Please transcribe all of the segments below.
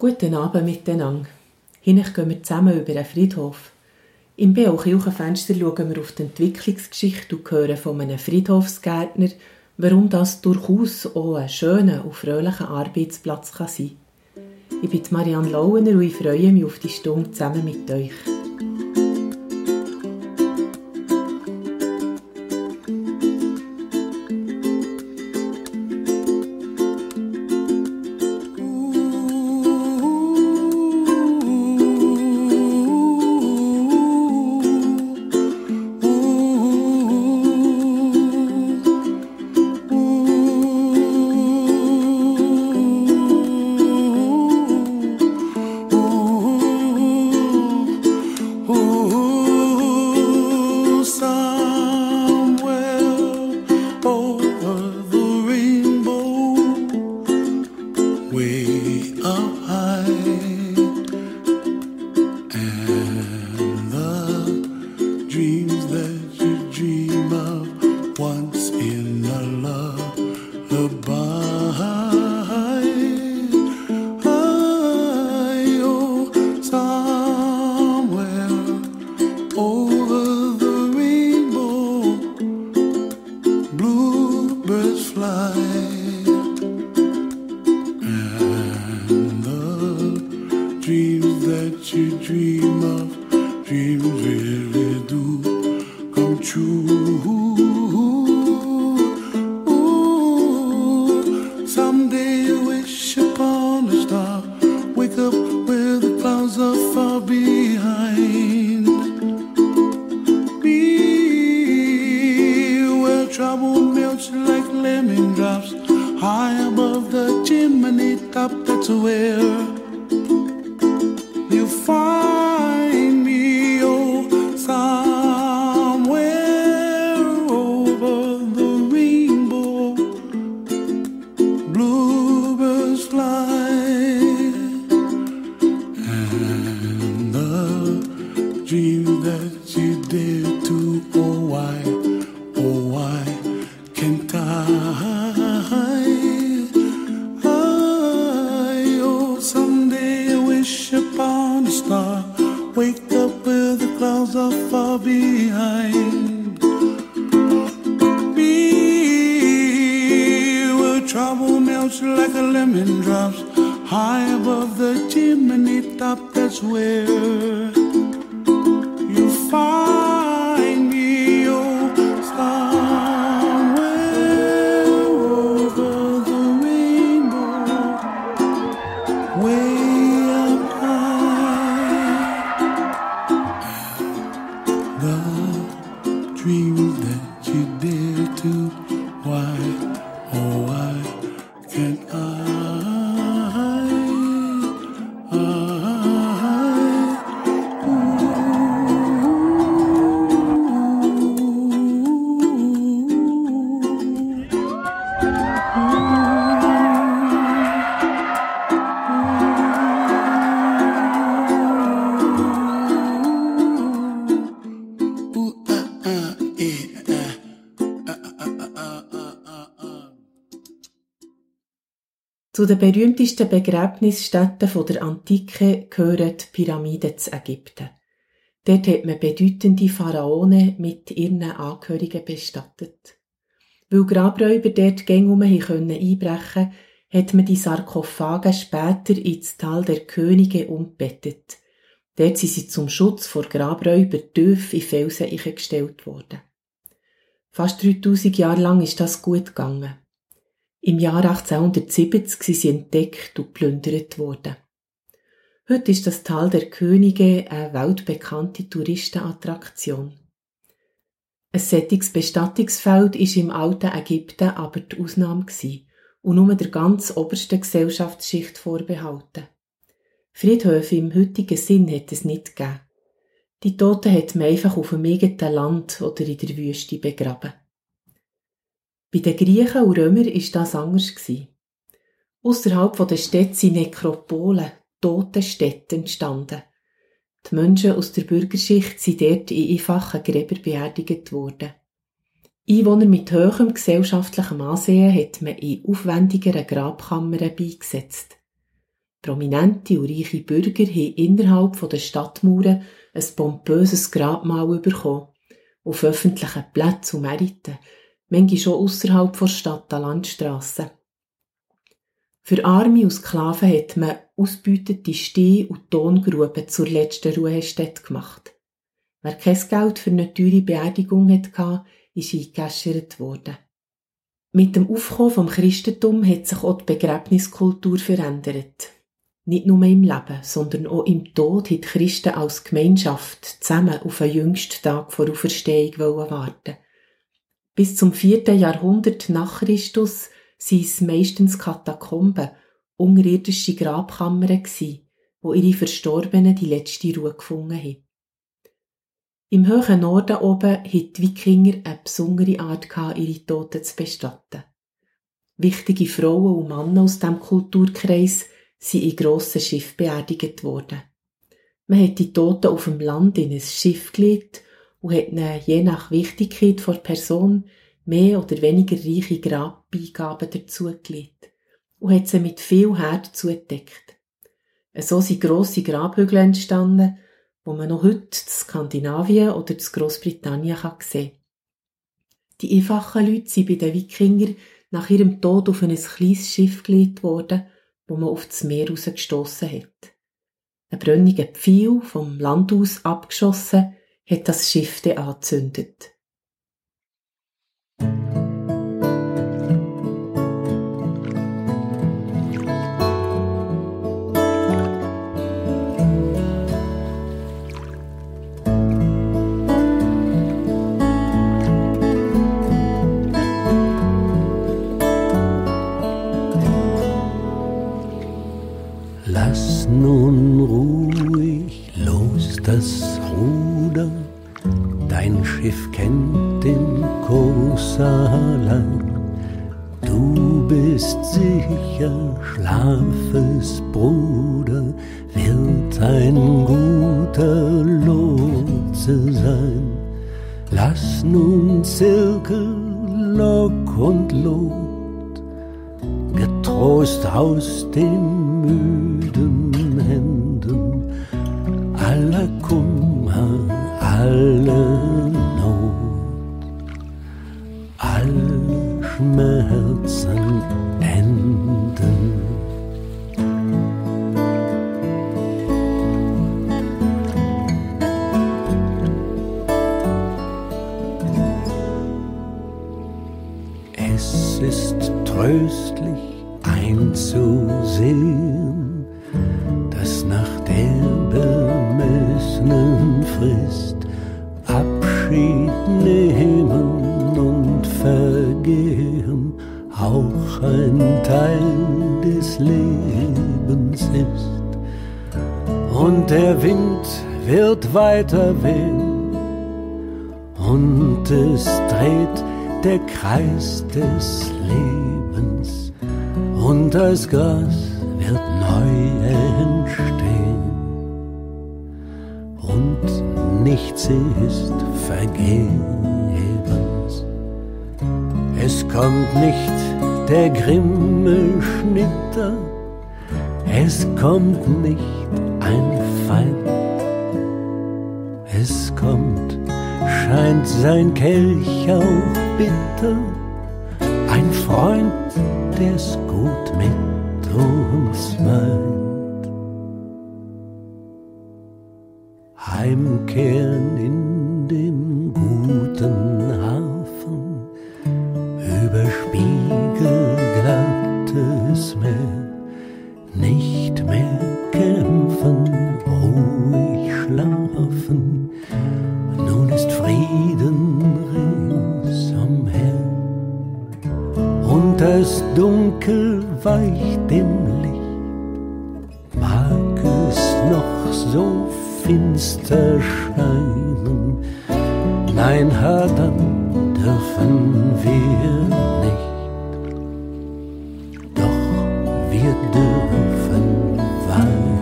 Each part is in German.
Guten Abend miteinander. Hinech gehen wir zusammen über einen Friedhof. Im BO Kirchenfenster schauen wir auf die Entwicklungsgeschichte und hören von einem Friedhofsgärtner, warum das durchaus auch ein schöner und fröhlicher Arbeitsplatz kann sein kann. Ich bin Marianne Lauener und ich freue mich auf die Stunde zusammen mit euch. you really do come true. do Zu den berühmtesten Begräbnisstätten der Antike gehören die Pyramiden zu Ägypten. Dort hat man bedeutende Pharaonen mit ihren Angehörigen bestattet. Weil Grabräuber dort gängig einbrechen konnten, hat man die Sarkophage später ins Tal der Könige umbettet. Dort sind sie zum Schutz vor Grabräubern tief in Felsen eingestellt worden. Fast 3000 Jahre lang ist das gut gegangen. Im Jahr 1870 sind sie entdeckt und plündert worden. Heute ist das Tal der Könige eine weltbekannte Touristenattraktion. Ein sättiges Bestattungsfeld ist im alten Ägypten aber die Ausnahme und nur der ganz obersten Gesellschaftsschicht vorbehalten. Friedhöfe im heutigen Sinn hat es nicht gegeben. Die Toten hat man einfach auf dem eigenen Land oder in der Wüste begraben. Bei den Griechen und Römern war das anders. Ausserhalb der Städte sind Nekropolen, Totenstädte entstanden. Die Menschen aus der Bürgerschicht sind dort in einfachen Gräber beerdigt worden. Einwohner mit hohem gesellschaftlichem Ansehen hat man in aufwendigeren Grabkammern beigesetzt. Prominente und reiche Bürger haben innerhalb der Stadtmauern ein pompöses Grabmal bekommen, auf öffentlichen Plätzen und Märkten, manchmal schon ausserhalb der Stadt an Landstrassen. Für Arme und Sklaven hat man ausbeutete Steh- und Tongruben zur letzten Ruhestätte gemacht. Wer kein Geld für eine teure Beerdigung hatte, ist eingegeschert worden. Mit dem Aufkommen vom Christentum hat sich auch die Begräbniskultur verändert. Nicht nur im Leben, sondern auch im Tod hat Christen als Gemeinschaft zusammen auf den jüngsten Tag vor Auferstehung warten. Bis zum vierten Jahrhundert nach Christus waren es meistens Katakomben, unterirdische Grabkammern wo ihre Verstorbenen die letzte Ruhe gefunden haben. Im hohen Norden oben hatten die Wikinger eine besondere Art, ihre Toten zu bestatten. Wichtige Frauen und Männer aus diesem Kulturkreis sind in grossen Schiff beerdigt worden. Man hat die Toten auf dem Land in ein Schiff gelegt und hat ihnen je nach Wichtigkeit der Person mehr oder weniger reiche Grabbeigaben dazugelegt und hat sie mit viel Herz zugedeckt. So sind grosse Grabhügel entstanden, wo man noch heute in Skandinavien oder in Großbritannien sehen kann. Die einfachen Leute sind bei den Wikingern nach ihrem Tod auf ein kleines Schiff gelegt worden, wo man auf das Meer rausgestossen hat. Ein brönniger Pfeil vom Land aus abgeschossen hat das Schiff dann Allein. Du bist sicher, Schlafes Bruder wird ein guter Lotse sein. Lass nun Zirkel, Lock und Lot getrost aus den müden Händen aller Kummer, alle Es ist tröstlich einzusehen, dass nach der bemessenen Frist Abschied nehmen und vergehen auch ein Teil des Lebens ist. Und der Wind wird weiter wehen und es dreht der Kreis des Lebens und das Gras wird neu entstehen und nichts ist vergehen. Es kommt nicht der grimme Schnitter, es kommt nicht ein Feind. Es kommt, scheint sein Kelch auch bitter, ein Freund, der's gut mit uns meint. Heimkehren Dunkel weicht dem Licht, mag es noch so finster scheinen, nein, hör dann dürfen wir nicht, doch wir dürfen weinen.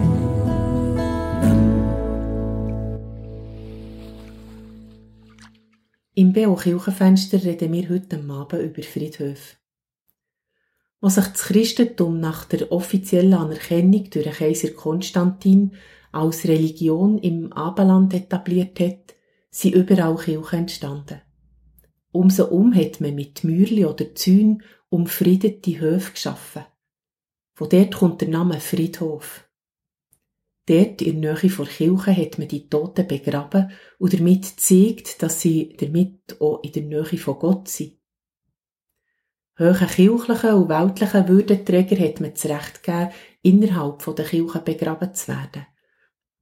Im Beo Kirchenfenster reden wir heute Abend über Friedhöfe. Als sich das Christentum nach der offiziellen Anerkennung durch den Kaiser Konstantin als Religion im Abendland etabliert hat, sind überall Kirchen entstanden. Umso um hat man mit Mürli oder Zäunen umfriedete Höfe geschaffen. Von dort kommt der Name Friedhof. Dort in der Nähe vor Kirche hat man die Toten begraben und damit gezeigt, dass sie damit auch in der Nähe von Gott sind. Höhe kirchlichen und weltlichen Würdenträger hat man das Recht gegeben, innerhalb der Kirche begraben zu werden.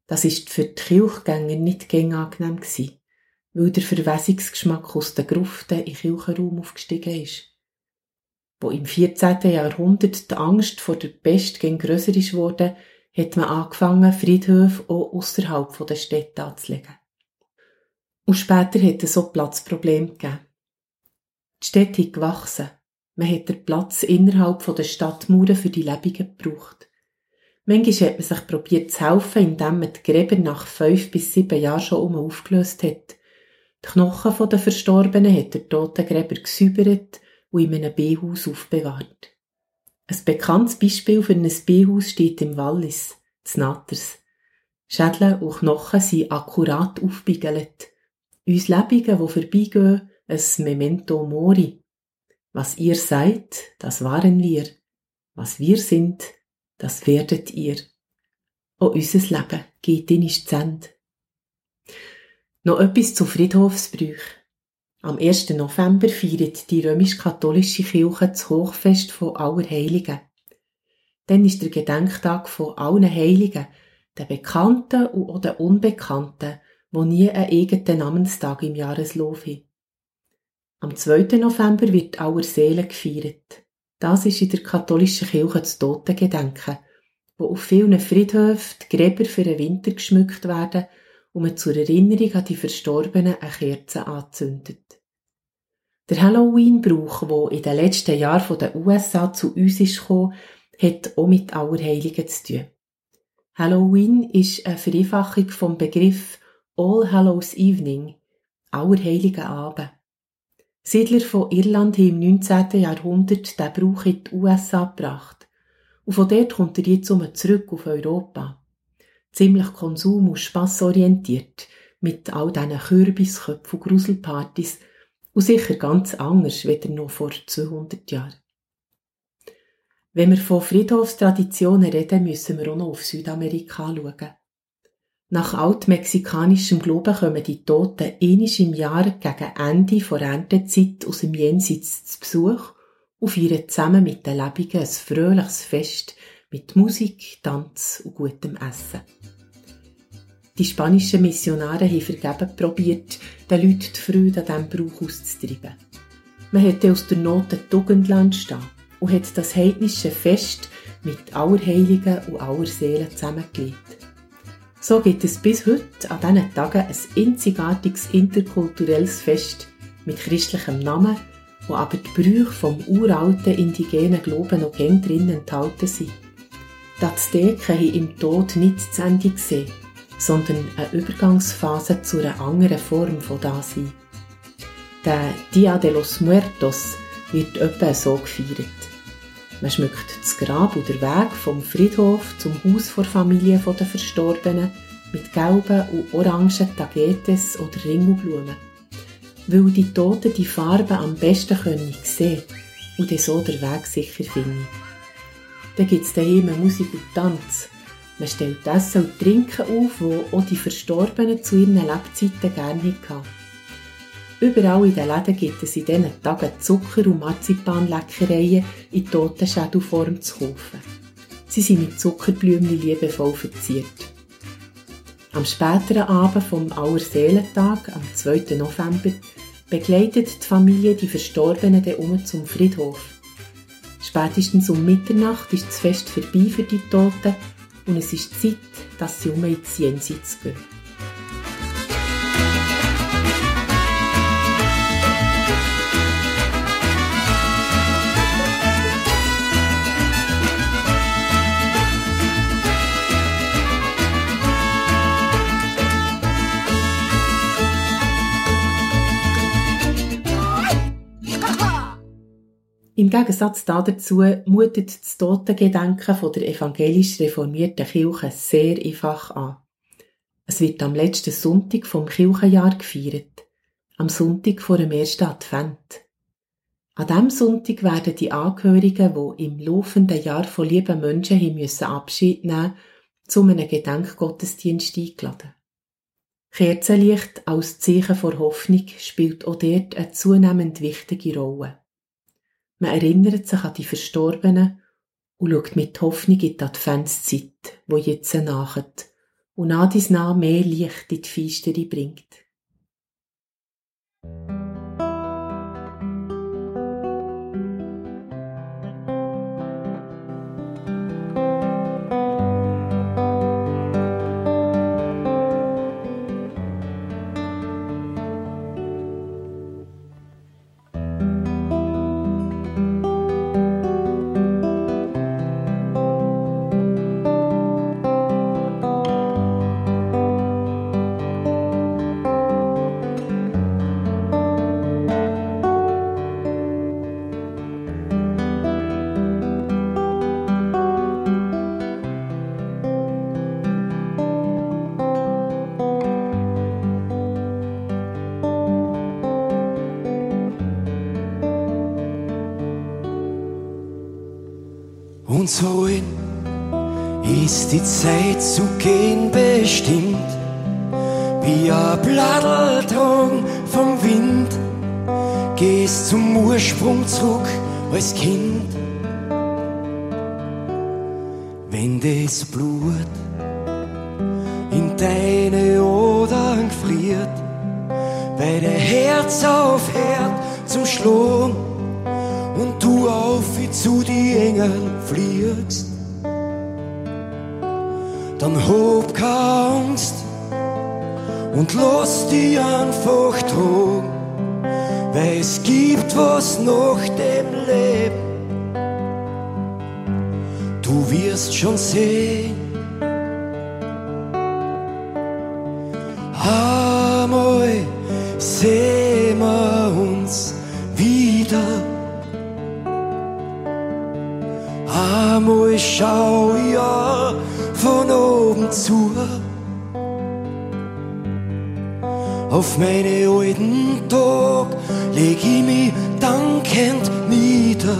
Das ist für die Kirchgänger nicht gängig angenehm gewesen, weil der Verwesungsgeschmack aus den Gruften in Kirchenraum aufgestiegen ist. Wo im 14. Jahrhundert die Angst vor der Pest gegen grösser ist worden, hat man angefangen, Friedhöfe auch ausserhalb der Städte anzulegen. Und später hat es so Platzprobleme gegeben. Die Städte sind gewachsen. Man hat den Platz innerhalb der Stadtmauern für die Lebenden gebraucht. Manchmal hat man sich probiert zu helfen, indem man die Gräber nach fünf bis sieben Jahren schon um aufgelöst hat. Die Knochen der Verstorbenen hat der Totengräber gesäubert und in einem B-Haus aufbewahrt. Ein bekanntes Beispiel für ein B-Haus steht im Wallis, z Natters. Schädel und Knochen sind akkurat aufgebiegelt. Uns Lebenden, die vorbeigehen, ein Memento Mori. Was ihr seid, das waren wir. Was wir sind, das werdet ihr. Auch unser Leben geht in zu Ende. Noch etwas zu Friedhofsbrüch. Am 1. November feiert die römisch-katholische Kirche das Hochfest von Allerheiligen. Dann ist der Gedenktag von allen Heiligen, den Bekannten und auch den Unbekannten, die nie einen eigenen Namenstag im Jahreslauf haben. Am 2. November wird Aller Seelen gefeiert. Das ist in der katholischen Kirche das Totengedenken, wo auf vielen Friedhöfen die Gräber für den Winter geschmückt werden und man zur Erinnerung an die Verstorbenen eine Kerze anzündet. Der Halloween-Brauch, der in den letzten Jahren von den USA zu uns ist gekommen, hat auch mit Allerheiligen zu tun. Halloween ist eine Vereinfachung vom Begriff All Hallows Evening, Allerheiligen Abend. Siedler von Irland haben im 19. Jahrhundert den Brauch in die USA gebracht. Und von dort kommt er jetzt zurück auf Europa. Ziemlich konsum- und spassorientiert, mit all diesen Kürbisköpfen und Gruselpartys und sicher ganz anders, wie noch vor 200 Jahren. Wenn wir von Friedhofstraditionen reden, müssen wir auch noch auf Südamerika schauen. Nach altmexikanischem Glauben kommen die Toten einisch im Jahr gegen Ende der Erntezeit aus dem Jenseits zu Besuch und feiern zusammen mit den Lebenden ein fröhliches Fest mit Musik, Tanz und gutem Essen. Die spanischen Missionare haben vergebens probiert, den Leuten die Freude an diesem Brauch auszutreiben. Man hat aus der Not ein Tugendland stehen und hat das heidnische Fest mit Allerheiligen und Allerseelen zusammengelegt. So gibt es bis heute an diesen Tagen ein einzigartiges interkulturelles Fest mit christlichem Namen, wo aber die Brüche vom uralten indigenen Glauben noch gern drin enthalten sind. Die Azteken haben im Tod nicht zu Ende gesehen, sondern eine Übergangsphase zu einer anderen Form von Dasein. Der Dia de los Muertos wird etwa so gefeiert. Man schmückt das Grab oder Weg vom Friedhof zum Haus der Familie der Verstorbenen mit gelben und orangen Tagetes oder Ringelblumen. Weil die Toten die Farben am besten können sehen und so den Weg sicher finden. Dann gibt es daheim Musik und Tanz. Man stellt Essen und Trinken auf, wo auch die Verstorbenen zu ihren Lebzeiten gerne hatten. Überall in den Läden gibt es in diesen Tagen Zucker- und Marzipanleckereien in Totenschädelform zu kaufen. Sie sind mit Zuckerblümchen liebevoll verziert. Am späteren Abend vom Allerseelentag, am 2. November, begleitet die Familie die Verstorbenen dann um zum Friedhof. Spätestens um Mitternacht ist das Fest vorbei für die Toten und es ist Zeit, dass sie um ins Jenseits gehen. Im Gegensatz dazu mutet das Totengedenken von der evangelisch reformierten Kirche sehr einfach an. Es wird am letzten Sonntag vom Kirchenjahr gefeiert, am Sonntag vor dem ersten Advent. An diesem Sonntag werden die Angehörigen, die im laufenden Jahr von lieben Menschen haben müssen Abschied nehmen zu einem Gedenkgottesdienst eingeladen. Kerzenlicht als Zeichen vor Hoffnung spielt auch dort eine zunehmend wichtige Rolle. Man erinnert sich an die Verstorbenen und schaut mit Hoffnung in die Adventszeit, wo jetzt nachet und nach dies nach mehr Licht in die Feistere bringt. Die Zeit zu gehen bestimmt, wie ein Bladeltragen vom Wind, gehst zum Ursprung zurück als Kind. Wenn das Blut in deine Odern gefriert, weil der Herz aufhört zum Schlagen und du auf wie zu die Engeln fliegst, dann hob keine Angst und lass dich einfach tragen, weil es gibt was nach dem Leben. Du wirst schon sehen. Einmal sehen wir uns wieder. Einmal schau ja von oben zu auf meine alten Tag leg ich mich dankend nieder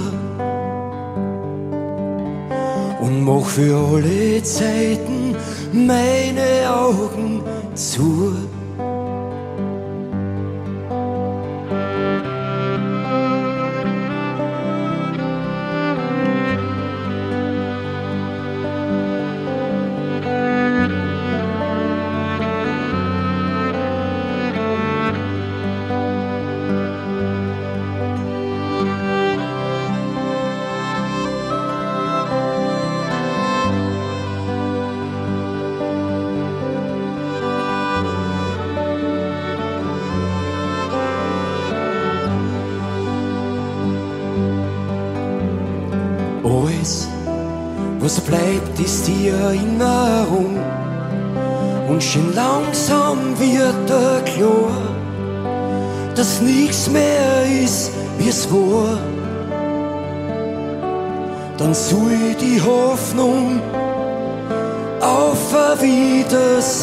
und mach für alle Zeiten meine Augen zu.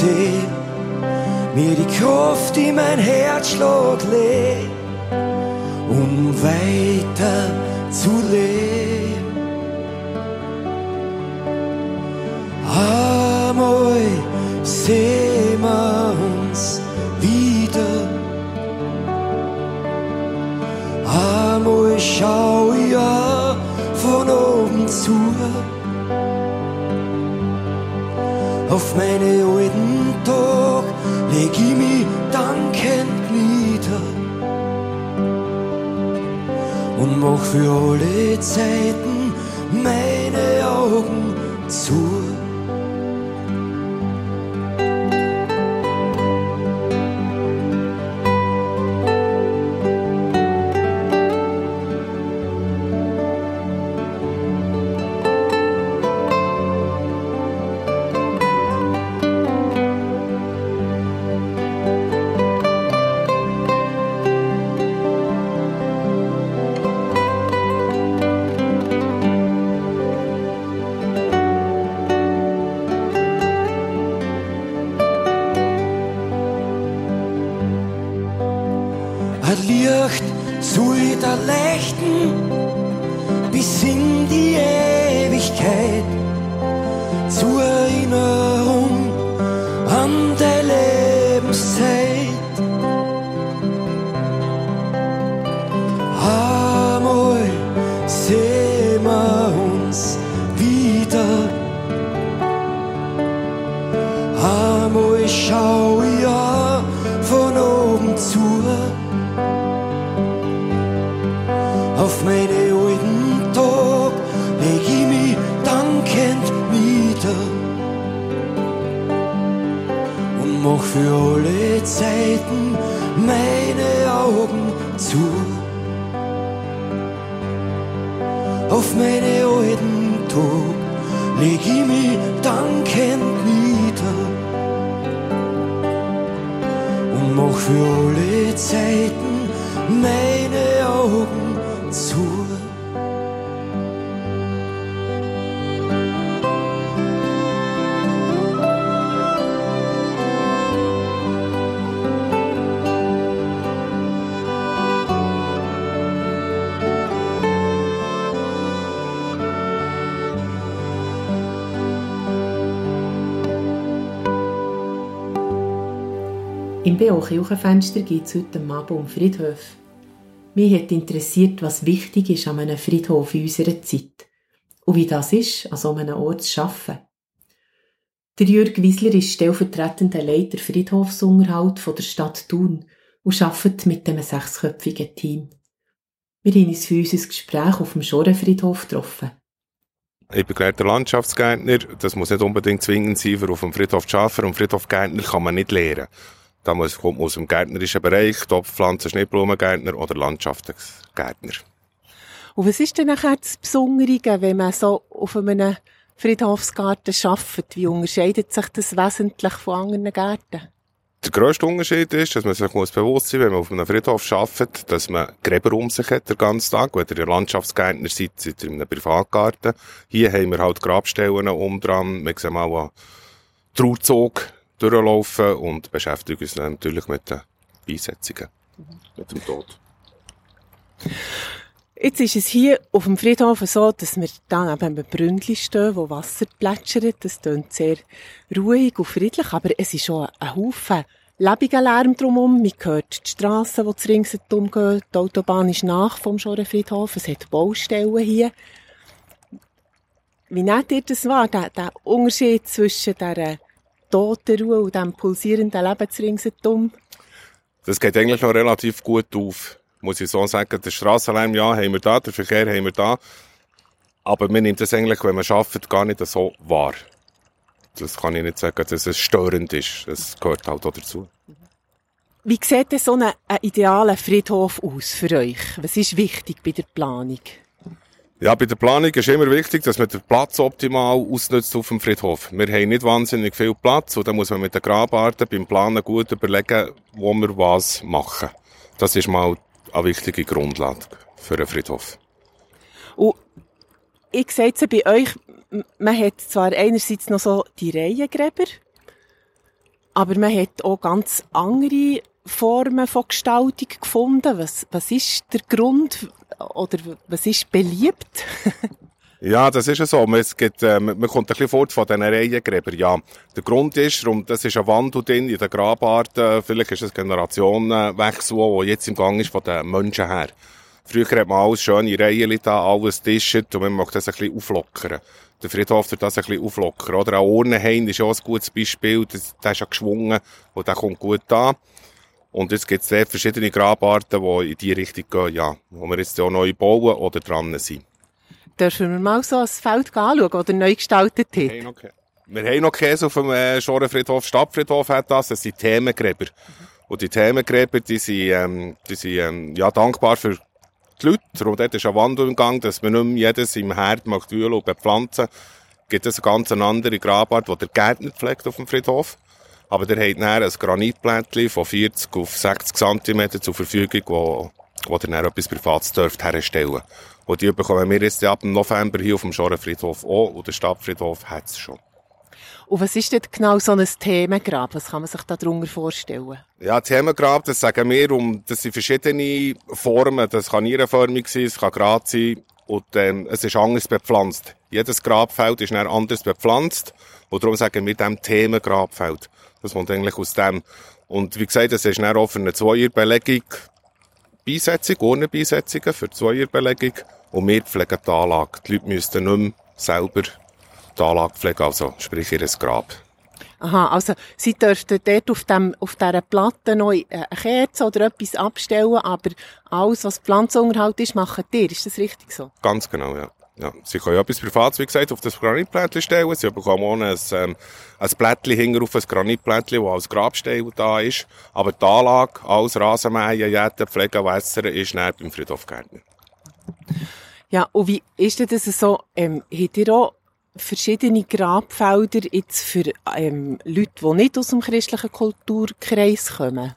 Wiedersehen mir die Kraft in mein Herzschlag legt, um weiter zu leben. Einmal sehen wir uns wieder. Einmal schau ich von oben zu auf meine alten für alle Zeiten meine Augen zu. Einmal schau ich auch von oben zu. Auf meine alten Tag leg ich mich dankend nieder und mach für alle Zeiten meine Augen zu. Auf meine und mach für alle BO Kirchenfenster geht es heute Abend um Friedhöfe. Mich hat interessiert, was wichtig ist an einem Friedhof in unserer Zeit und wie das ist, an so einem Ort zu arbeiten. Der Jürg Wiesler ist stellvertretender Leiter Friedhofsunterhalt von der Stadt Thun und arbeitet mit einem sechsköpfigen Team. Wir haben uns für unser Gespräch auf dem Schorenfriedhof getroffen. Ich bin gelernter Landschaftsgärtner. Das muss nicht unbedingt zwingend sein, für auf dem Friedhof zu arbeiten. Und Friedhofgärtner kann man nicht lernen. Da muss, kommt man aus dem gärtnerischen Bereich, Topfpflanzen, Schnittblumengärtner oder Landschaftsgärtner. Und was ist denn nachher das Besondere, wenn man so auf einem Friedhofsgarten arbeitet? Wie unterscheidet sich das wesentlich von anderen Gärten? Der grösste Unterschied ist, dass man sich muss bewusst sein wenn man auf einem Friedhof arbeitet, dass man Gräber um sich hat den ganzen Tag. Wenn ihr Landschaftsgärtner seid, seid ihr in einem Privatgarten. Hier haben wir halt Grabstellen um dran. Wir sehen mal einen Trauerzug durchlaufen und beschäftigen uns dann natürlich mit den Beisetzungen. Mit dem Tod. Jetzt ist es hier auf dem Friedhof so, dass wir da neben einem Brünnchen stehen, wo Wasser plätschert. Das klingt sehr ruhig und friedlich, aber es ist schon ein Haufen lebiger Lärm drumherum. Man hört die Strassen, die zu ringsherum gehen. Die Autobahn ist nach vom Schorenfriedhof. Es hat Baustellen hier. Wie nehmt ihr das wahr, der, der Unterschied zwischen dieser toten Ruhe und dem pulsierenden Leben zu ringsherum? Das geht eigentlich noch relativ gut auf, muss ich so sagen. Der Strassenlärm, ja, haben wir da, der Verkehr haben wir da. Aber man nimmt das eigentlich, wenn man arbeitet, gar nicht so wahr. Das kann ich nicht sagen, dass es störend ist. Das gehört halt auch dazu. Wie sieht denn so ein, ein idealer Friedhof aus für euch? Was ist wichtig bei der Planung? Ja, bei der Planung ist immer wichtig, dass man den Platz optimal ausnutzt auf dem Friedhof. Wir haben nicht wahnsinnig viel Platz und da muss man mit den Grabarten beim Planen gut überlegen, wo wir was machen. Das ist mal eine wichtige Grundlage für einen Friedhof. Und ich sehe jetzt bei euch, man hat zwar einerseits noch so die Reihengräber, aber man hat auch ganz andere Formen von Gestaltung gefunden. Was, was ist der Grund oder was ist beliebt? Ja, das ist ja so. Es gibt, äh, man kommt ein bisschen fort von diesen Reihengräbern. Ja, der Grund ist, darum, das ist ein Wandel drin in den Grabarten. Vielleicht ist es Generationenwechsel, der jetzt im Gang ist von den Menschen her. Früher hat man alles schöne Reihen da, alles tischet und man mag das ein bisschen auflockern. Der Friedhof tut das ein bisschen auflockern. Oder auch Urnenhain ist auch ein gutes Beispiel. Der ist ja geschwungen und der kommt gut da. Und jetzt gibt es dort verschiedene Grabarten, die in die Richtung gehen, ja. Wo wir jetzt auch neu bauen oder dran sind. Dürfen wir mal so ein Feld anschauen, oder neu gestaltet hat? Wir haben noch Kä- Wir haben noch Käse auf dem äh, Schorenfriedhof. Stadtfriedhof hat das. Das sind Themengräber. Und die Themengräber, die sind, ähm, die sind ähm, ja, dankbar für die Leute. Und dort ist ein Wandel im Gang, dass man nicht mehr jedes im Herd macht wühlen und bepflanzen. Gibt es eine ganz andere Grabart, die der Gärtner pflegt auf dem Friedhof. Aber der hat dann ein Granitplättchen von 40 auf 60 cm zur Verfügung, wo, wo der dann etwas Privates dürft herstellen. Und die bekommen wir jetzt ab November hier auf dem Schorenfriedhof auch. Und der Stadtfriedhof hat es schon. Und was ist denn genau so ein Themengrab? Was kann man sich darunter vorstellen? Ja, Themengrab, das sagen wir, um, das sind verschiedene Formen. Das kann nierenförmig sein, es kann gerade sein und ähm, es ist anders bepflanzt. Jedes Grabfeld ist dann anders bepflanzt und darum sagen wir dem Themengrabfeld. Das kommt eigentlich aus dem. Und wie gesagt, es ist dann auch für eine Zweierbelegung Beisetzung, ohne Beisetzungen für Zweierbelegung und wir pflegen die Anlage. Die Leute müssten nicht mehr selber die Anlage pflegen, also sprich ihr Grab. Aha, also Sie dürften dort auf, dem, auf dieser Platte noch eine Kerze oder etwas abstellen, aber alles, was Pflanzenunterhalt ist, machen ihr. Ist das richtig so? Ganz genau, ja. Ja, sie können ja etwas Privates, wie gesagt, auf das Granitplättchen stellen. Sie bekommen auch ein, ähm, ein Plättchen hinter auf ein Granitplättchen, das als Grabstein da ist. Aber die Anlage, alles Rasenmähen, Jäten, Pflegen, Wässern, ist nicht beim Friedhof Gärtner. Ja, und wie ist denn das so, ähm, habt ihr auch verschiedene Grabfelder jetzt für ähm, Leute, die nicht aus dem christlichen Kulturkreis kommen?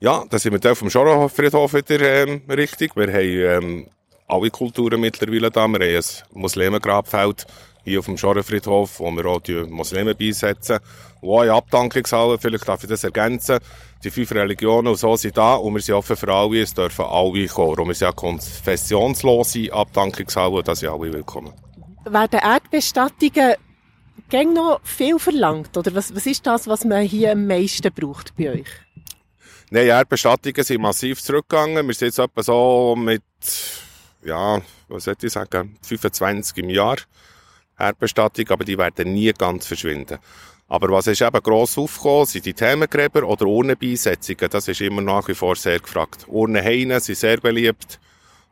Ja, da sind wir auf dem Schorrenhof-Friedhof wieder ähm, richtig. Wir haben ähm, alle Kulturen mittlerweile da. Wir haben ein Muslimengrabfeld hier auf dem Schorrenfriedhof, wo wir auch die Muslime beisetzen. Wo eine Abdankungshalle, vielleicht darf ich das ergänzen, die fünf Religionen und so sind da und wir sind offen für alle, es dürfen alle kommen. Und wir sind ja konfessionslose Abdankungshalle und da sind alle willkommen. Werden Erdbestattungen gäng noch viel verlangt? Oder was, was ist das, was man hier am meisten braucht bei euch? Nein, Erdbestattungen sind massiv zurückgegangen. Wir sind jetzt etwa so mit, ja, was soll ich sagen, 25 im Jahr Erdbestattung, aber die werden nie ganz verschwinden. Aber was ist eben gross aufgekommen, sind die Themengräber oder Urnenbeisetzungen. Das ist immer nach wie vor sehr gefragt. Urnenhaine sind sehr beliebt.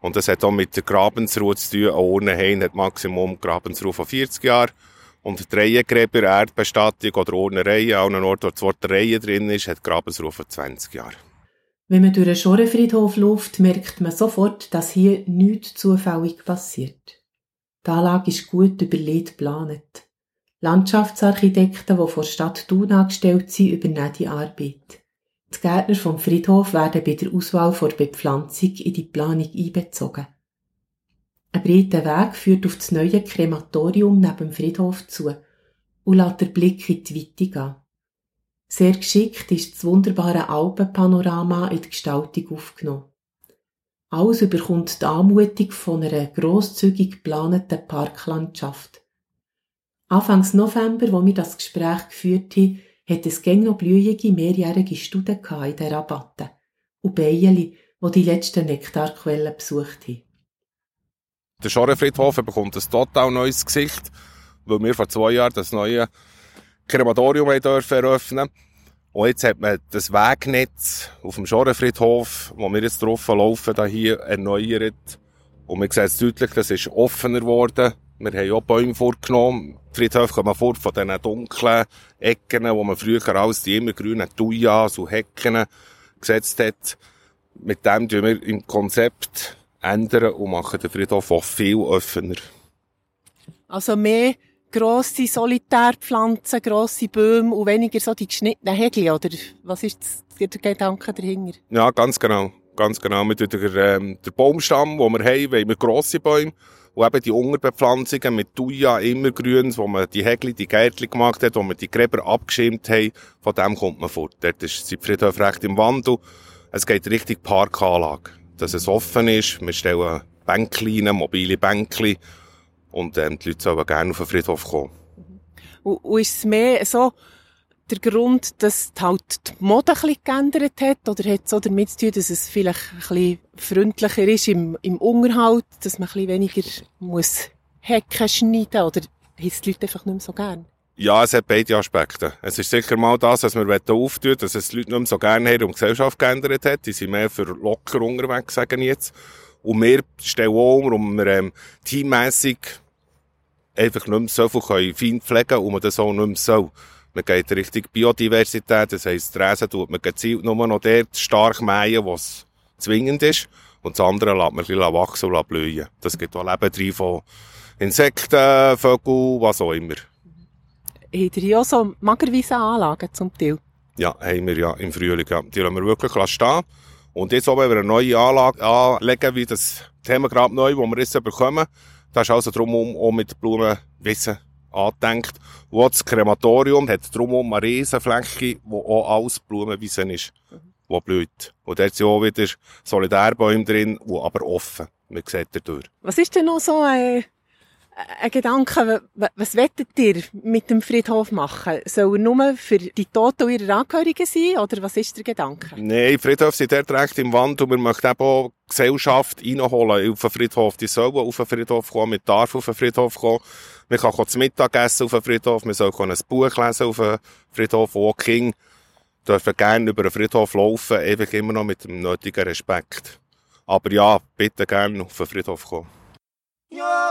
Und das hat auch mit der Grabensruhe zu tun. Eine Urnenhain hat Maximum Grabensruhe von 40 Jahren. Und die Reihengräber, Erdbestattung oder Urnenreihe, an einem Ort, wo das Wort Reihe drin ist, hat Grabensruhe von 20 Jahren. Wenn man durch einen Schorenfriedhof läuft, merkt man sofort, dass hier nichts zufällig passiert. Die Anlage ist gut überlegt geplant. Landschaftsarchitekten, die vor Stadt Thun angestellt sind, übernehmen die Arbeit. Die Gärtner vom Friedhof werden bei der Auswahl vor Bepflanzung in die Planung einbezogen. Ein breiter Weg führt auf das neue Krematorium neben dem Friedhof zu und lässt den Blick in die Weite gehen. Sehr geschickt ist das wunderbare Alpenpanorama in die Gestaltung aufgenommen. Alles überkommt die Anmutung von einer grosszügig geplanten Parklandschaft. Anfangs November, wo wir das Gespräch geführt haben, hat es gäng noch blühige mehrjährige Studien in der Rabatte und Bienen, wo die letzten Nektarquellen besucht haben. Der Schorrenfriedhof bekommt ein total neues Gesicht, weil wir vor zwei Jahren das neue Krematorium dürfen eröffnen und jetzt hat man das Wegnetz auf dem Schorrenfriedhof, wo wir jetzt drauf laufen, hier erneuert. Und man sieht deutlich, das ist offener geworden. Wir haben auch Bäume vorgenommen. Friedhof kommen vor von diesen dunklen Ecken, wo man früher alles die immergrünen Thujas und Hecken gesetzt hat. Mit dem tun wir im Konzept ändern und machen den Friedhof auch viel offener. Also mehr grosse Solitärpflanzen, grosse Bäume und weniger so die geschnittenen Hägel, oder was ist der Gedanke dahinter? Ja, ganz genau. Ganz genau. Mit der, ähm, Baumstamm, den wir haben, wollen wir grosse Bäume. Und eben die Unterbepflanzungen mit Thuja, immergrün, wo man die Hägli, die Gärtchen gemacht hat, wo man die Gräber abgeschirmt haben, von dem kommt man fort. Dort ist die Friedhof recht im Wandel. Es geht richtig Parkanlage. Dass es offen ist. Wir stellen Bänkchen, mobile Bänkchen. Und ähm, die Leute sollen gerne auf den Friedhof kommen. Und, und ist es mehr so der Grund, dass halt die Mode ein bisschen geändert hat? Oder hat es auch damit zu tun, dass es vielleicht ein bisschen freundlicher ist im, im Unterhalt, dass man ein bisschen weniger muss Hecken schneiden Oder haben es die Leute einfach nicht mehr so gern? Ja, es hat beide Aspekte. Es ist sicher mal das, was wir auftun dass es die Leute nicht mehr so gerne haben und die Gesellschaft geändert hat. Die sind mehr für locker unterwegs, sagen jetzt. Und wir stellen auch um, um wir ähm, teammässig einfach nicht mehr so viel fein pflegen können und man das auch nicht mehr soll. Man geht Richtung Biodiversität, das heisst, die Räsen tut man gezielt nur noch dort stark mähen, wo es zwingend ist. Und das andere lässt man ein bisschen wachsen und blühen. Das gibt auch Leben drin von Insekten, Vögeln, was auch immer. Habt ihr auch so magerweise Anlagen zum Teil? Ja, haben wir ja im Frühling. Ja. Die lassen wir wirklich stehen. Und jetzt wenn wir eine neue Anlage anlegen, wie das Thema gerade neu, wo wir jetzt bekommen, da ist also darum, um auch mit Blumen Wissen angedenkt. Und auch das Krematorium hat drumherum eine riesen Fläche, wo auch alles Blumenwiesen ist, wo blüht. Und dort sind auch wieder Solitärbäume drin, die aber offen. Man sieht da durch. Was ist denn noch so ein, ein Gedanke, was wettet ihr mit dem Friedhof machen? Soll er nur für die Toten und ihre Angehörigen sein, oder was ist der Gedanke? Nein, Friedhof sind dort recht im Wand und wir möchten eben auch Gesellschaft reinholen auf den Friedhof. Die sollen auf den Friedhof kommen, man darf auf den Friedhof kommen. Man kann auch zum Mittag essen auf den Friedhof, man soll ein Buch lesen auf den Friedhof, wo Kinder dürfen gerne über den Friedhof laufen, ewig immer noch mit dem nötigen Respekt. Aber ja, bitte gerne auf den Friedhof kommen. Ich ha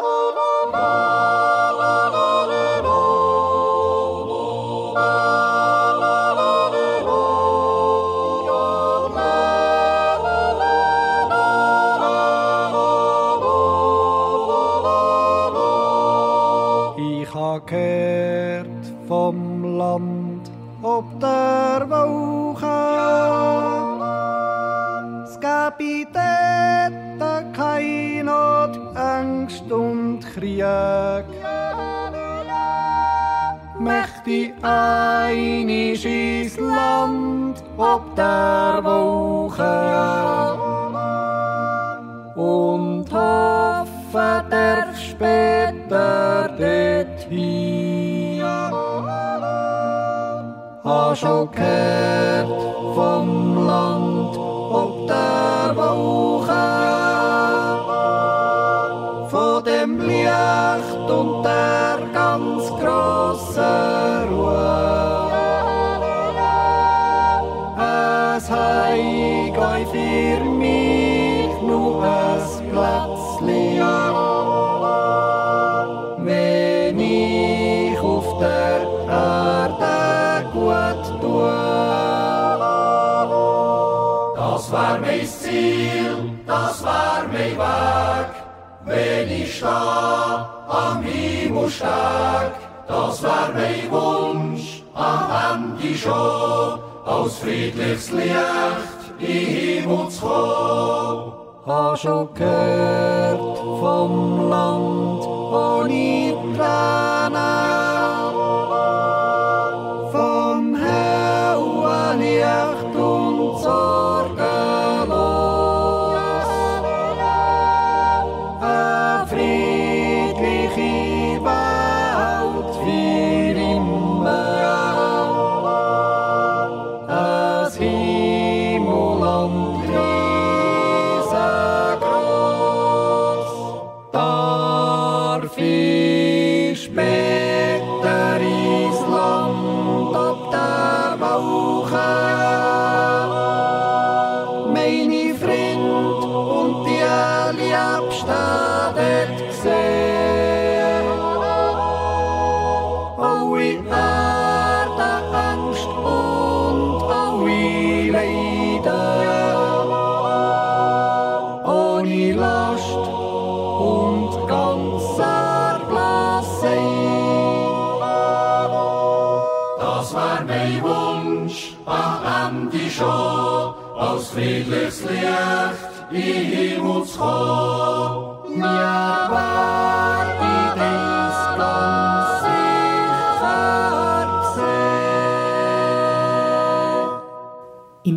gehört vom Land ob der Woche. Es Angst und Krieg. Möchte einisch ins Land ob der Woche und hoffe, der später dorthin. Ha schon gehört vom Land ob der Woche, mein Weg, wenn ich steh am Himmelsteg. Das wär mein Wunsch, am Ende schon, aus friedliches Licht in Himmel zu kommen. Ha schon gehört vom Land ohne Tränen,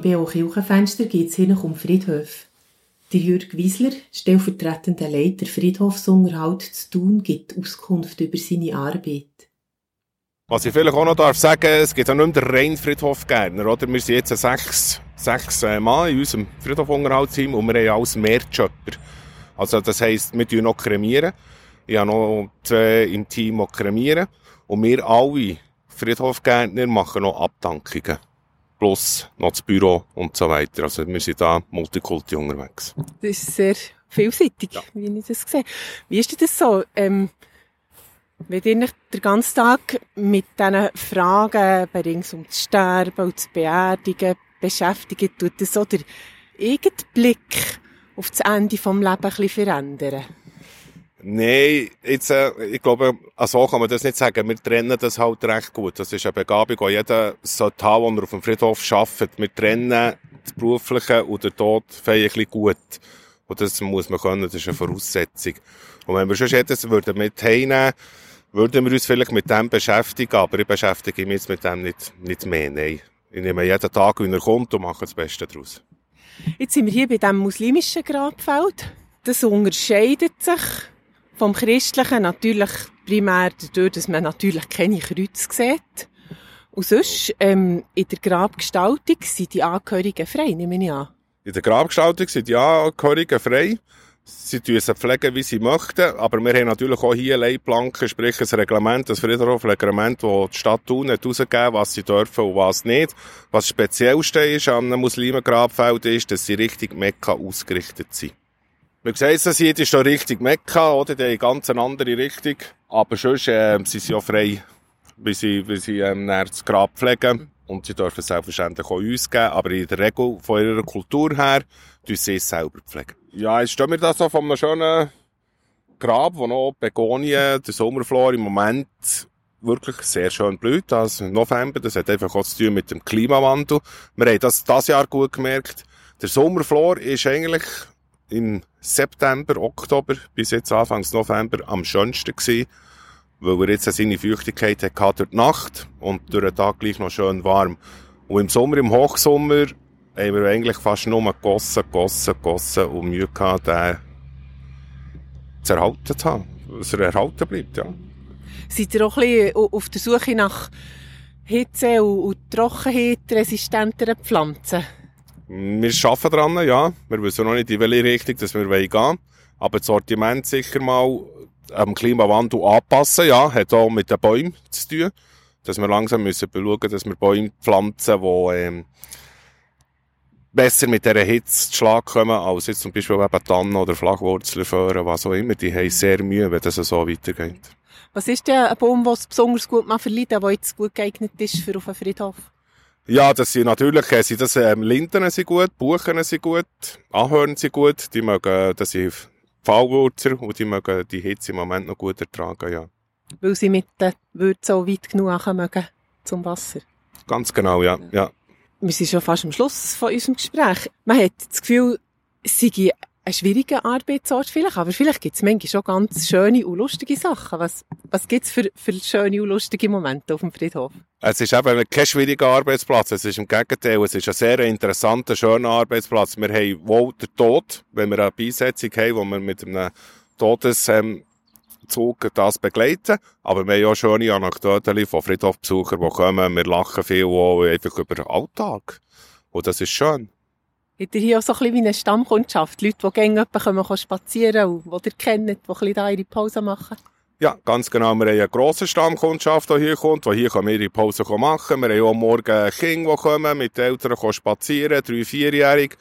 BO Kirchenfenster geht es hier um Friedhöfe. Der Jürg Wiesler, stellvertretender Leiter Friedhofsunterhalt zu Thun, gibt Auskunft über seine Arbeit. Was ich vielleicht auch noch darf sagen, es gibt auch nicht mehr den reinen Friedhofgärtner, oder? Wir sind jetzt sechs, sechs äh, Mann in unserem Friedhofunterhaltsteam und wir haben alles Mehrjobber. Also das heisst, wir tun noch kremieren. Ich habe noch zwei im Team, die kremieren. Und wir alle Friedhofgärtner machen noch Abdankungen. Plus noch das Büro und so weiter. Also wir sind da multikulti unterwegs. Das ist sehr vielseitig, wie ich das sehe. Wie ist das so? Ähm, wenn ihr euch den ganzen Tag mit diesen Fragen bei rings um das Sterben und das Beerdigen beschäftigt, tut das so eigene Blick auf das Ende des Lebens ein bisschen verändern? Nein, jetzt, äh, ich glaube, so kann man das nicht sagen. Wir trennen das halt recht gut. Das ist eine Begabung, die jeder sollte haben, wenn er auf dem Friedhof arbeitet. Wir trennen das Berufliche und den Tod ein bisschen gut. Und das muss man können, das ist eine Voraussetzung. Und wenn wir schon jedes würden mit heimnehmen, würden wir uns vielleicht mit dem beschäftigen, aber ich beschäftige mich jetzt mit dem nicht, nicht mehr, nein. Ich nehme jeden Tag, wie er kommt und mache das Beste daraus. Jetzt sind wir hier bei diesem muslimischen Grabfeld. Das unterscheidet sich vom christlichen natürlich primär dadurch, dass man natürlich keine Kreuze sieht. Und sonst, ähm, in der Grabgestaltung sind die Angehörigen frei, nehme ich an. In der Grabgestaltung sind die Angehörigen frei. Sie tun pflegen, wie sie möchten, aber wir haben natürlich auch hier Leitplanken, sprich ein Reglement, ein Friedhof-Reglement, das die Stadt Thun hat herausgegeben was sie dürfen und was nicht. Was speziellste ist an einem Muslimen-Grabfeld ist, dass sie Richtung Mekka ausgerichtet sind. Man sieht es hier, ist hier Richtung Mekka, oder? Die ganz eine andere Richtung. Aber sonst, äh, sind sie auch frei, wie sie, wie sie, ähm, das Grab pflegen. Und sie dürfen selbstverständlich auch uns geben, aber in der Regel von ihrer Kultur her, tun sie es selber pflegen. Ja, jetzt stehen wir da so von einem schönen Grab, wo noch Begonien, der Sommerflor im Moment wirklich sehr schön blüht. Im November, das hat einfach auch zu tun mit dem Klimawandel. Wir haben das das Jahr gut gemerkt. Der Sommerflor ist eigentlich im September, Oktober bis jetzt Anfangs November am schönsten gewesen weil er jetzt seine Feuchtigkeit hatte durch die Nacht und durch den Tag gleich noch schön warm. Und im Sommer, im Hochsommer, haben wir eigentlich fast nur gegossen, gegossen, gegossen und Mühe gehabt, den zu erhalten zu haben. Dass er erhalten bleibt, ja. Seid ihr auch ein bisschen auf der Suche nach Hitze und, und Trockenheit resistenteren Pflanzen? Wir arbeiten daran, ja. Wir wissen noch nicht, in welche Richtung dass wir gehen wollen. Aber das Sortiment sicher mal am Klimawandel anpassen, ja, hat auch mit den Bäumen zu tun. Dass wir langsam müssen schauen, dass wir Bäume pflanzen, die ähm, besser mit dieser Hitze zu Schlag kommen, als jetzt zum Beispiel eben Tannen oder Flachwurzeln föhren, was auch immer. Die haben sehr Mühe, wenn das so weitergeht. Was ist denn ein Baum, der es besonders gut verleiden der jetzt gut geeignet ist für auf einen Friedhof? Ja, das sind natürlich, äh, sind das, ähm, Linden sind gut, Buchen sind gut, Ahorn sind gut, die mögen, das sind Fallwurzer und die mögen die Hitze im Moment noch gut ertragen, ja. Weil sie mit den Würzen so weit genug mögen zum Wasser? Ganz genau, ja. ja. Wir sind schon fast am Schluss von unserem Gespräch. Man hat das Gefühl, sei ein schwieriger Arbeitsort vielleicht, aber vielleicht gibt es manchmal schon ganz schöne und lustige Sachen. Was, was gibt es für, für schöne und lustige Momente auf dem Friedhof? Es ist eben kein schwieriger Arbeitsplatz. Es ist im Gegenteil, es ist ein sehr interessanter, schöner Arbeitsplatz. Wir haben wohl den Tod, wenn wir eine Beisetzung haben, wo wir mit einem Todeszug das begleiten. Aber wir haben auch schöne Anekdoten von Friedhofbesuchern, die kommen. Wir lachen viel einfach über den Alltag. Und das ist schön. Habt ihr hier auch so ein bisschen wie eine Stammkundschaft? Leute, die gerne kommen spazieren und die ihr kennt, die da ihre Pause machen? Ja, ganz genau. Wir haben eine grosse Stammkundschaft, die hier kommt, die hier ihre Pause machen Wir haben auch morgen Kinder, die kommen, mit den Eltern spazieren, drei-, vierjährig.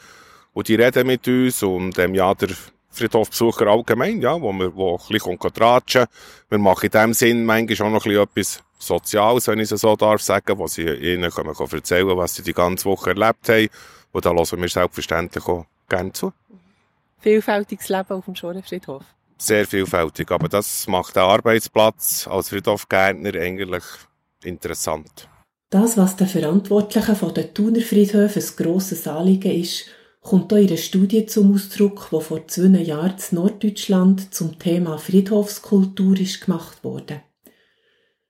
Und die reden mit uns und ähm, ja, der Friedhofbesucher allgemein, ja, wo wir wo ein bisschen tratschen Wir machen in dem Sinn manchmal auch noch etwas Soziales, wenn ich es so darf sagen, wo sie ihnen können erzählen was sie die ganze Woche erlebt haben. Und da hören wir selbstverständlich auch gerne zu. Vielfältiges Leben auf dem Schorenfriedhof. Sehr vielfältig, aber das macht den Arbeitsplatz als Friedhofgärtner eigentlich interessant. Das, was den Verantwortlichen von den Thuner Friedhöfen ein grosses Anliegen ist, kommt auch in einer Studie zum Ausdruck, die vor zwei Jahren in Norddeutschland zum Thema Friedhofskultur ist gemacht wurde.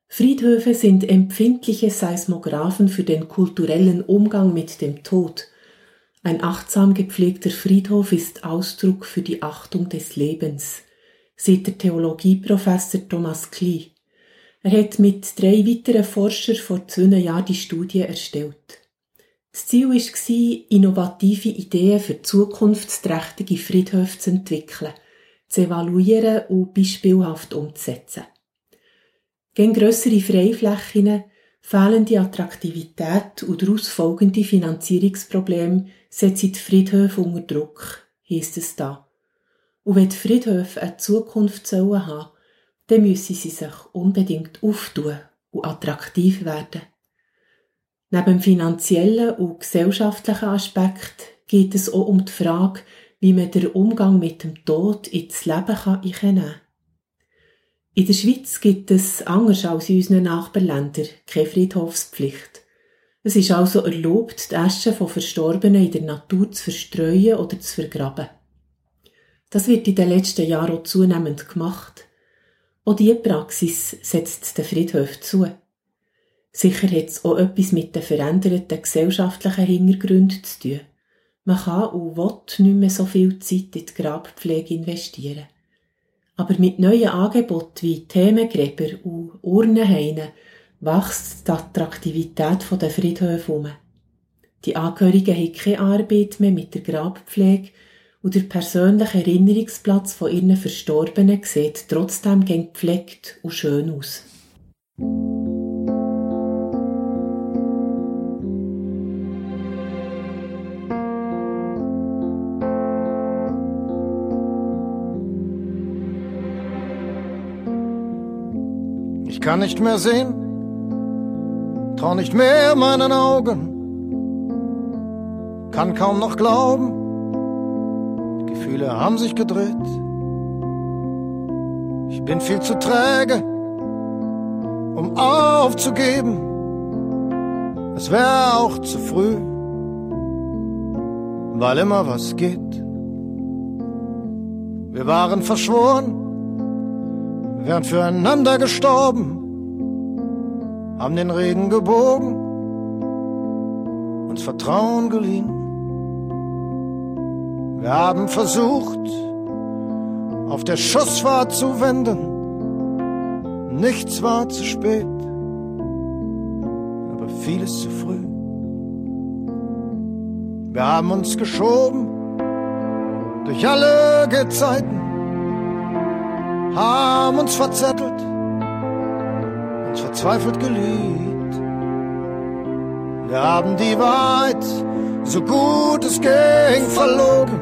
Friedhöfe sind empfindliche Seismographen für den kulturellen Umgang mit dem Tod ein achtsam gepflegter Friedhof ist Ausdruck für die Achtung des Lebens, sieht der Theologieprofessor Thomas Klee. Er hat mit drei weiteren Forschern vor zwei Jahren die Studie erstellt. Das Ziel war, innovative Ideen für zukunftsträchtige Friedhöfe zu entwickeln, zu evaluieren und beispielhaft umzusetzen. Gegen grössere Freiflächen, fehlende Attraktivität und daraus folgende Finanzierungsprobleme setzen die Friedhöfe unter Druck, heisst es da. Und wenn die Friedhöfe eine Zukunft sollen haben, dann müssen sie sich unbedingt auftun und attraktiv werden. Neben dem finanziellen und gesellschaftlichen Aspekt geht es auch um die Frage, wie man den Umgang mit dem Tod ins Leben kann kann. In der Schweiz gibt es, anders als in unseren Nachbarländern, keine Friedhofspflicht. Es ist also erlaubt, die Asche von Verstorbenen in der Natur zu verstreuen oder zu vergraben. Das wird in den letzten Jahren auch zunehmend gemacht. Auch diese Praxis setzt den Friedhof zu. Sicher hat es auch etwas mit den veränderten gesellschaftlichen Hintergründen zu tun. Man kann und will nicht mehr so viel Zeit in die Grabpflege investieren. Aber mit neuen Angeboten wie Themengräber und Urnenhainen wächst die Attraktivität der Friedhöfe um. Die Angehörigen haben keine Arbeit mehr mit der Grabpflege und der persönliche Erinnerungsplatz von ihren Verstorbenen sieht trotzdem gepflegt und schön aus. Ich kann nicht mehr sehen, trau nicht mehr meinen Augen, kann kaum noch glauben, die Gefühle haben sich gedreht. Ich bin viel zu träge, um aufzugeben. Es wäre auch zu früh, weil immer was geht. Wir waren verschworen, wären füreinander gestorben, haben den Regen gebogen, uns Vertrauen geliehen. Wir haben versucht, auf der Schussfahrt zu wenden. Nichts war zu spät, aber vieles zu früh. Wir haben uns geschoben durch alle Gezeiten haben uns verzettelt, uns verzweifelt geliebt. Wir haben die Wahrheit, so gut es ging, verlogen.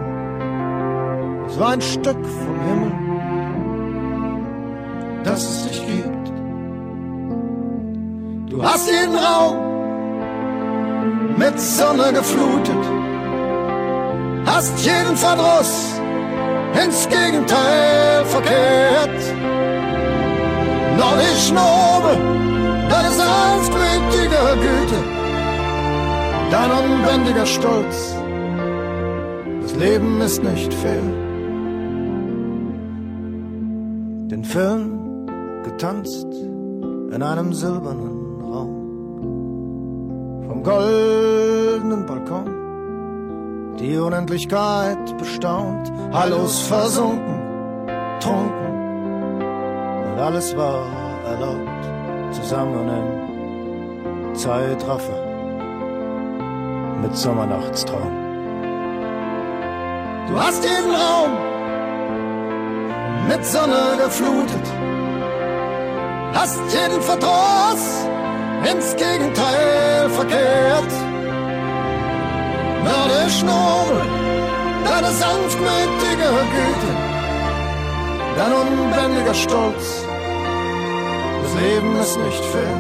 Es war ein Stück vom Himmel, das es dich gibt. Du hast jeden Raum mit Sonne geflutet, hast jeden Verdruss ins Gegenteil verkehrt. Noch die Schnobe deine sanftmütige Güte, dein unbändiger Stolz. Das Leben ist nicht fair. Den Film getanzt in einem silbernen Raum. Vom goldenen Balkon. Die Unendlichkeit bestaunt, Hallos versunken, trunken und alles war erlaubt, zusammen im Zeitraffer mit Sommernachtstraum. Du hast jeden Raum mit Sonne geflutet, hast jeden Verdruss ins Gegenteil verkehrt der Schnurr deine sanftmütige Güte, dein unbändiger Stolz. Leben ist nicht fair.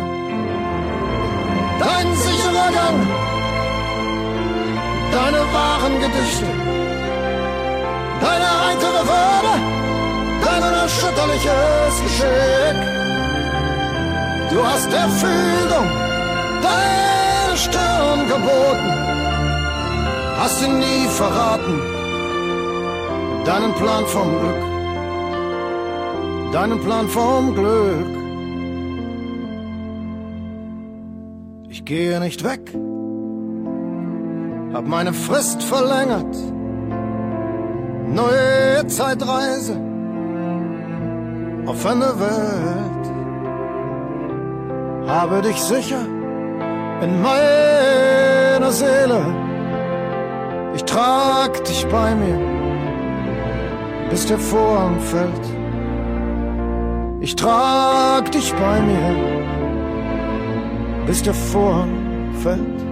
Dein sicherer Gang, deine wahren Gedichte, deine heitere Würde, dein unerschütterliches Geschick. Du hast der Fühlung deine Stirn geboten hast ihn nie verraten. Deinen Plan vom Glück, deinen Plan vom Glück. Gehe nicht weg, hab meine Frist verlängert. Neue Zeitreise auf eine Welt. Habe dich sicher in meiner Seele ich trag dich bei mir, bis der Vorhang fällt. Ich trag dich bei mir, bis der Vorhang.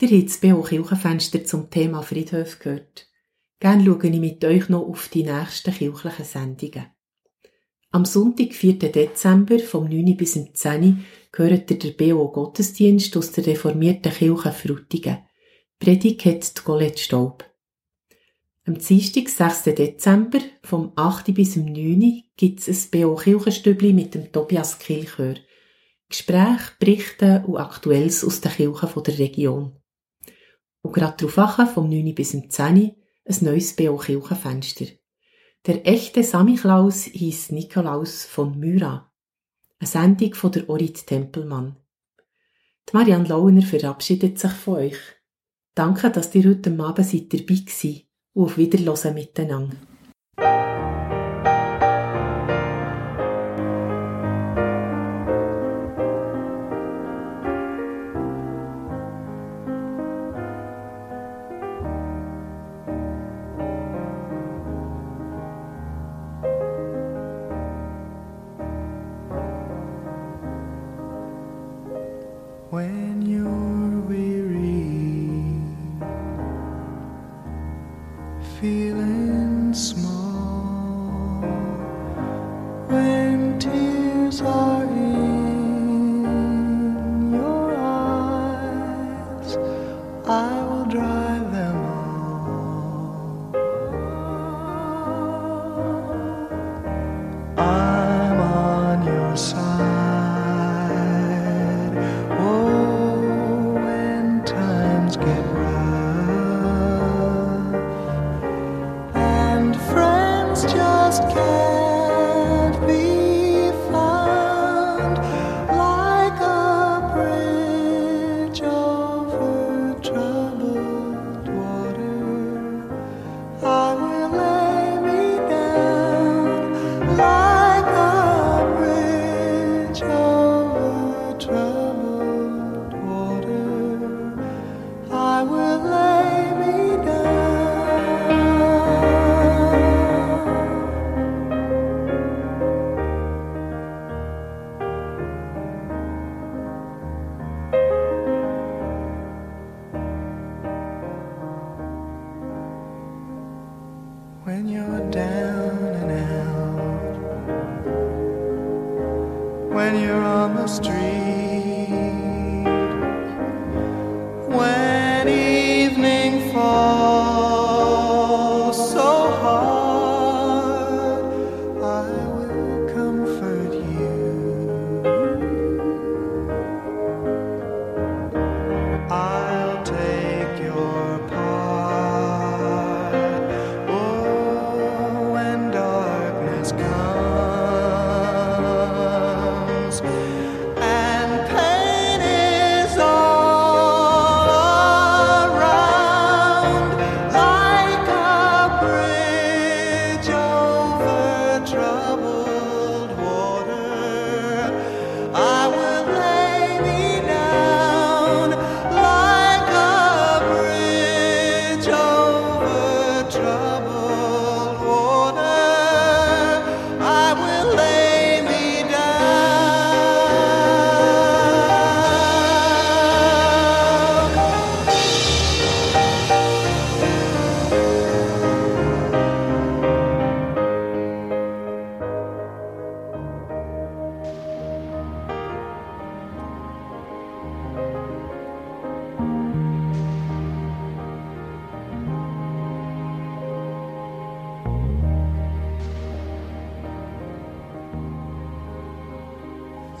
Ihr habt das B.O. Kirchenfenster zum Thema Friedhof gehört. Gerne schaue ich mit euch noch auf die nächsten kirchlichen Sendungen. Am Sonntag, 4. Dezember, vom 9. bis zum 10. gehört der BO Gottesdienst aus der reformierten Kirche Frutigen. Predigt hat Colette Staub. Am Dienstag, 6. Dezember, vom 8. bis zum 9. gibt es ein BO Kirchenstübli mit dem Tobias Kilchör. Gespräche, Berichte und Aktuelles aus den Kirchen der Region. Und gerade darauf vom 9. bis zum 10. ein neues BO Kirchenfenster. Der echte Samichlaus hieß Nikolaus von Myra. Eine Sendung von der Orit Tempelmann. Die Marianne Launer verabschiedet sich von euch. Danke, dass ihr heute Abend seid dabei gewesen und auf Wiederhören miteinander. down and out when you're on the street.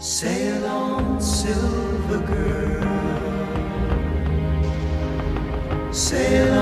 Sail on, silver girl. Sail on.